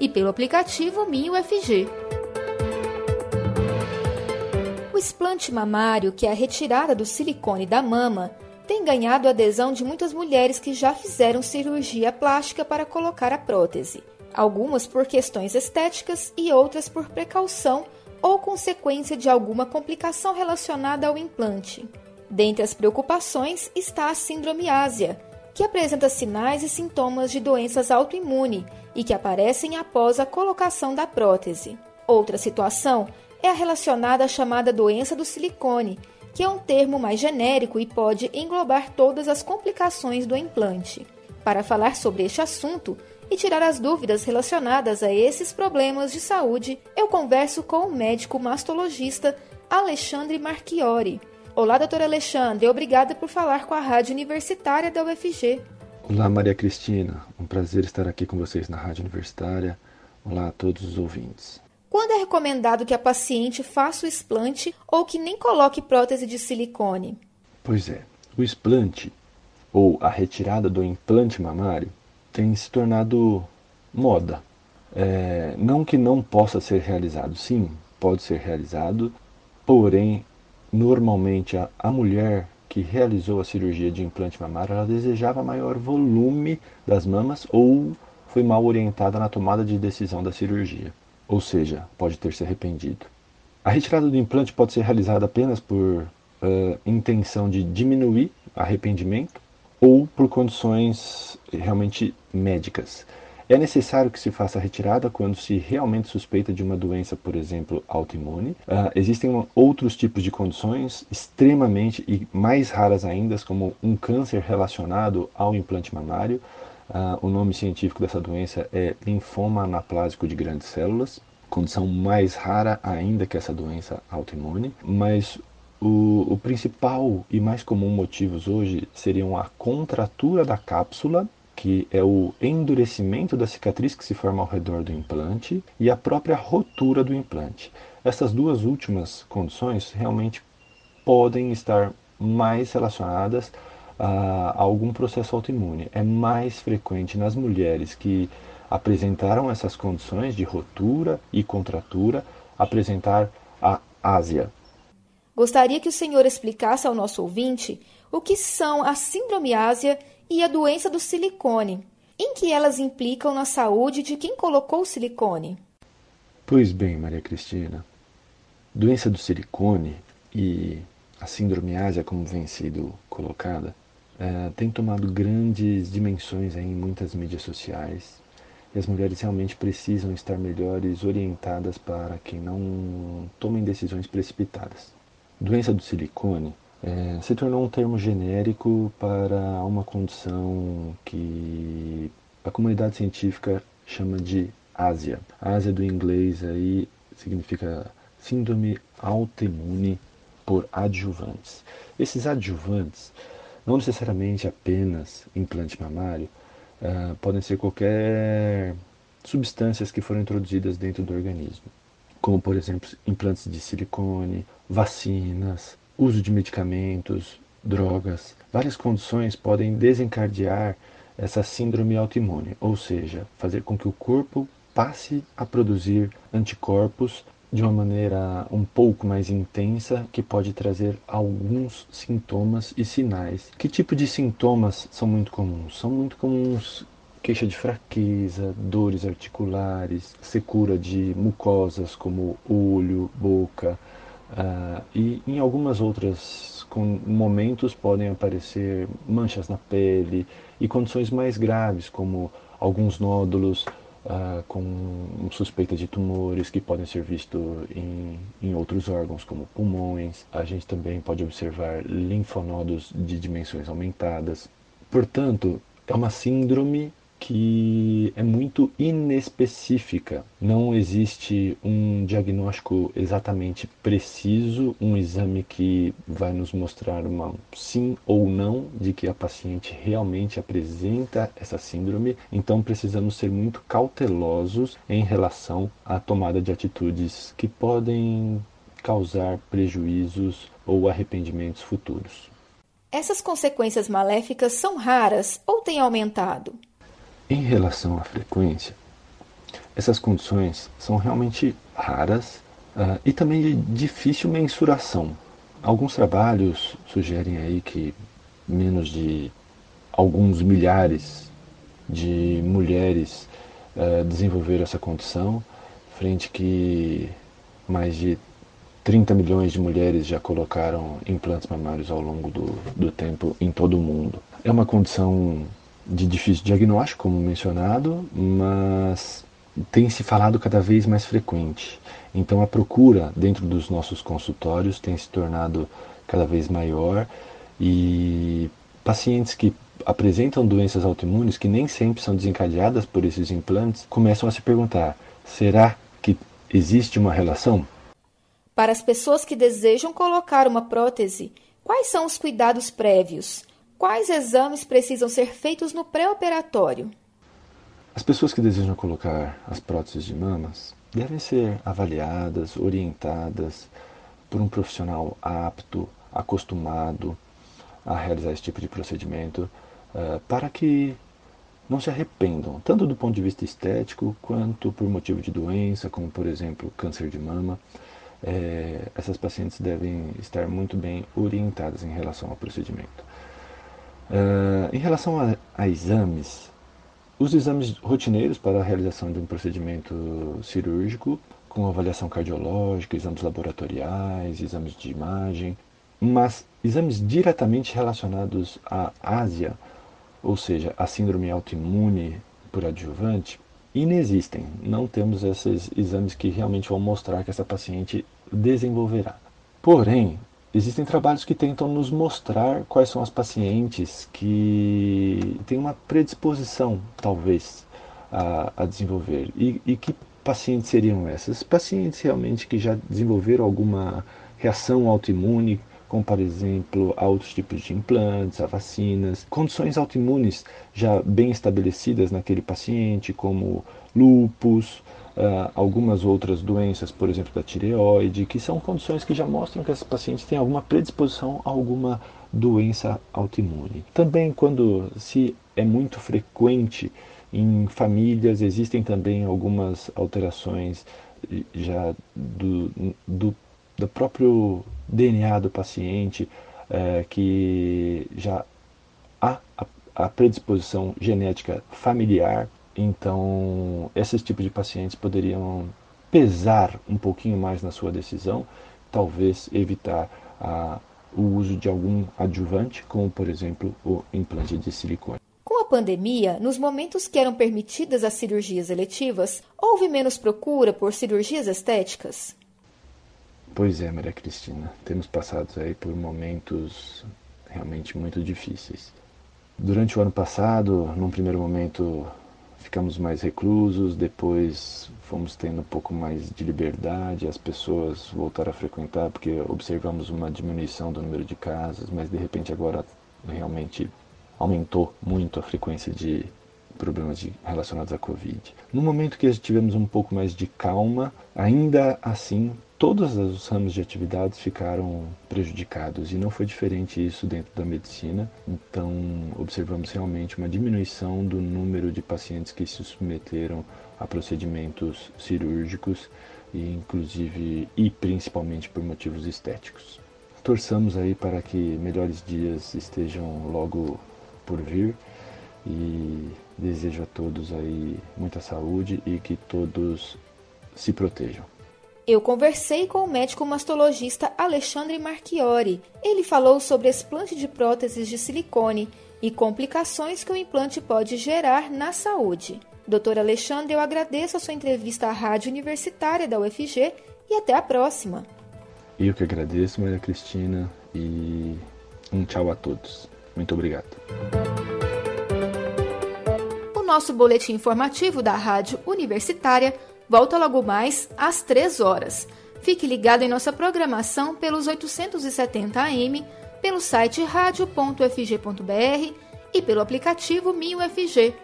e pelo aplicativo MinUFG. O explante mamário, que é a retirada do silicone da mama, tem ganhado a adesão de muitas mulheres que já fizeram cirurgia plástica para colocar a prótese, algumas por questões estéticas e outras por precaução ou consequência de alguma complicação relacionada ao implante. Dentre as preocupações está a síndrome ásia, que apresenta sinais e sintomas de doenças autoimunes e que aparecem após a colocação da prótese. Outra situação é a relacionada à chamada doença do silicone, que é um termo mais genérico e pode englobar todas as complicações do implante. Para falar sobre este assunto e tirar as dúvidas relacionadas a esses problemas de saúde, eu converso com o médico mastologista Alexandre Marchiori. Olá, doutor Alexandre, obrigada por falar com a Rádio Universitária da UFG. Olá, Maria Cristina, um prazer estar aqui com vocês na Rádio Universitária. Olá a todos os ouvintes. Quando é recomendado que a paciente faça o explante ou que nem coloque prótese de silicone? Pois é, o explante ou a retirada do implante mamário tem se tornado moda. É, não que não possa ser realizado, sim, pode ser realizado, porém, normalmente a, a mulher que realizou a cirurgia de implante mamário, ela desejava maior volume das mamas ou foi mal orientada na tomada de decisão da cirurgia ou seja, pode ter se arrependido. A retirada do implante pode ser realizada apenas por uh, intenção de diminuir arrependimento ou por condições realmente médicas. É necessário que se faça a retirada quando se realmente suspeita de uma doença, por exemplo, autoimune. Uh, existem outros tipos de condições extremamente e mais raras ainda, como um câncer relacionado ao implante mamário, Uh, o nome científico dessa doença é linfoma anaplásico de grandes células, condição mais rara ainda que essa doença autoimune, mas o, o principal e mais comum motivos hoje seriam a contratura da cápsula, que é o endurecimento da cicatriz que se forma ao redor do implante, e a própria rotura do implante. Essas duas últimas condições realmente podem estar mais relacionadas a algum processo autoimune. É mais frequente nas mulheres que apresentaram essas condições de rotura e contratura apresentar a ásia. Gostaria que o senhor explicasse ao nosso ouvinte o que são a síndrome ásia e a doença do silicone, em que elas implicam na saúde de quem colocou o silicone. Pois bem, Maria Cristina, doença do silicone e a síndrome ásia, como vem sido colocada, é, tem tomado grandes dimensões em muitas mídias sociais e as mulheres realmente precisam estar melhores orientadas para que não tomem decisões precipitadas. Doença do silicone é, se tornou um termo genérico para uma condição que a comunidade científica chama de Ásia. Ásia do inglês aí significa síndrome autoimune por adjuvantes. Esses adjuvantes não necessariamente apenas implante mamário, uh, podem ser qualquer substâncias que foram introduzidas dentro do organismo, como por exemplo implantes de silicone, vacinas, uso de medicamentos, drogas. Várias condições podem desencadear essa síndrome autoimune, ou seja, fazer com que o corpo passe a produzir anticorpos de uma maneira um pouco mais intensa que pode trazer alguns sintomas e sinais. Que tipo de sintomas são muito comuns? São muito comuns queixa de fraqueza, dores articulares, secura de mucosas como olho, boca uh, e em algumas outras momentos podem aparecer manchas na pele e condições mais graves como alguns nódulos uh, com suspeita de tumores que podem ser vistos em, em outros órgãos, como pulmões. A gente também pode observar linfonodos de dimensões aumentadas. Portanto, é uma síndrome que é muito inespecífica. Não existe um diagnóstico exatamente preciso, um exame que vai nos mostrar uma sim ou não de que a paciente realmente apresenta essa síndrome. Então precisamos ser muito cautelosos em relação à tomada de atitudes que podem causar prejuízos ou arrependimentos futuros. Essas consequências maléficas são raras ou têm aumentado? Em relação à frequência, essas condições são realmente raras uh, e também de difícil mensuração. Alguns trabalhos sugerem aí que menos de alguns milhares de mulheres uh, desenvolveram essa condição, frente que mais de 30 milhões de mulheres já colocaram implantes mamários ao longo do, do tempo em todo o mundo. É uma condição de difícil diagnóstico, como mencionado, mas tem se falado cada vez mais frequente. Então a procura dentro dos nossos consultórios tem se tornado cada vez maior e pacientes que apresentam doenças autoimunes que nem sempre são desencadeadas por esses implantes começam a se perguntar: será que existe uma relação? Para as pessoas que desejam colocar uma prótese, quais são os cuidados prévios? Quais exames precisam ser feitos no pré-operatório? As pessoas que desejam colocar as próteses de mamas devem ser avaliadas, orientadas por um profissional apto, acostumado a realizar esse tipo de procedimento, uh, para que não se arrependam, tanto do ponto de vista estético quanto por motivo de doença, como por exemplo câncer de mama é, essas pacientes devem estar muito bem orientadas em relação ao procedimento. Uh, em relação a, a, exames, os exames rotineiros para a realização de um procedimento cirúrgico, com avaliação cardiológica, exames laboratoriais, exames de imagem, mas exames diretamente relacionados à Ásia, ou seja, a síndrome autoimune por adjuvante, inexistem. Não temos esses exames que realmente vão mostrar que essa paciente desenvolverá. Porém, existem trabalhos que tentam nos mostrar quais são as pacientes que têm uma predisposição, talvez, a, a desenvolver. E, e que pacientes seriam essas? Pacientes realmente que já desenvolveram alguma reação autoimune, como por exemplo a outros tipos de implantes, a vacinas, condições autoimunes já bem estabelecidas naquele paciente, como lupus, uh, algumas outras doenças, por exemplo, da tireoide, que são condições que já mostram que esses pacientes têm alguma predisposição a alguma doença autoimune. Também quando se é muito frequente em famílias, existem também algumas alterações já do, do, do próprio DNA do paciente, é, que já há a, a predisposição genética familiar então, esses tipos de pacientes poderiam pesar um pouquinho mais na sua decisão, talvez evitar a, o uso de algum adjuvante, como por exemplo o implante de silicone. Com a pandemia, nos momentos que eram permitidas as cirurgias eletivas, houve menos procura por cirurgias estéticas? Pois é, Maria Cristina, temos passado aí por momentos realmente muito difíceis. Durante o ano passado, num primeiro momento, ficamos mais reclusos, depois fomos tendo um pouco mais de liberdade, as pessoas voltaram a frequentar porque observamos uma diminuição do número de casas, mas de repente agora realmente aumentou muito a frequência de problemas de, relacionados à Covid. No momento que tivemos um pouco mais de calma, ainda assim todos os ramos de atividades ficaram prejudicados e não foi diferente isso dentro da medicina. Então, observamos realmente uma diminuição do número de pacientes que se submeteram a procedimentos cirúrgicos e inclusive e principalmente por motivos estéticos. Torçamos aí para que melhores dias estejam logo por vir e desejo a todos aí muita saúde e que todos se protejam. Eu conversei com o médico mastologista Alexandre Marchiori. Ele falou sobre explante de próteses de silicone e complicações que o implante pode gerar na saúde. Doutor Alexandre, eu agradeço a sua entrevista à Rádio Universitária da UFG e até a próxima. Eu que agradeço, Maria Cristina, e um tchau a todos. Muito obrigado nosso boletim informativo da Rádio Universitária volta logo mais às 3 horas. Fique ligado em nossa programação pelos 870 AM, pelo site radio.fg.br e pelo aplicativo MinUFG.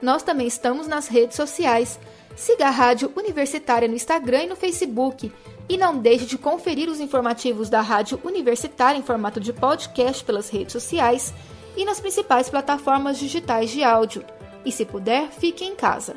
Nós também estamos nas redes sociais. Siga a Rádio Universitária no Instagram e no Facebook. E não deixe de conferir os informativos da Rádio Universitária em formato de podcast pelas redes sociais e nas principais plataformas digitais de áudio. E se puder, fique em casa.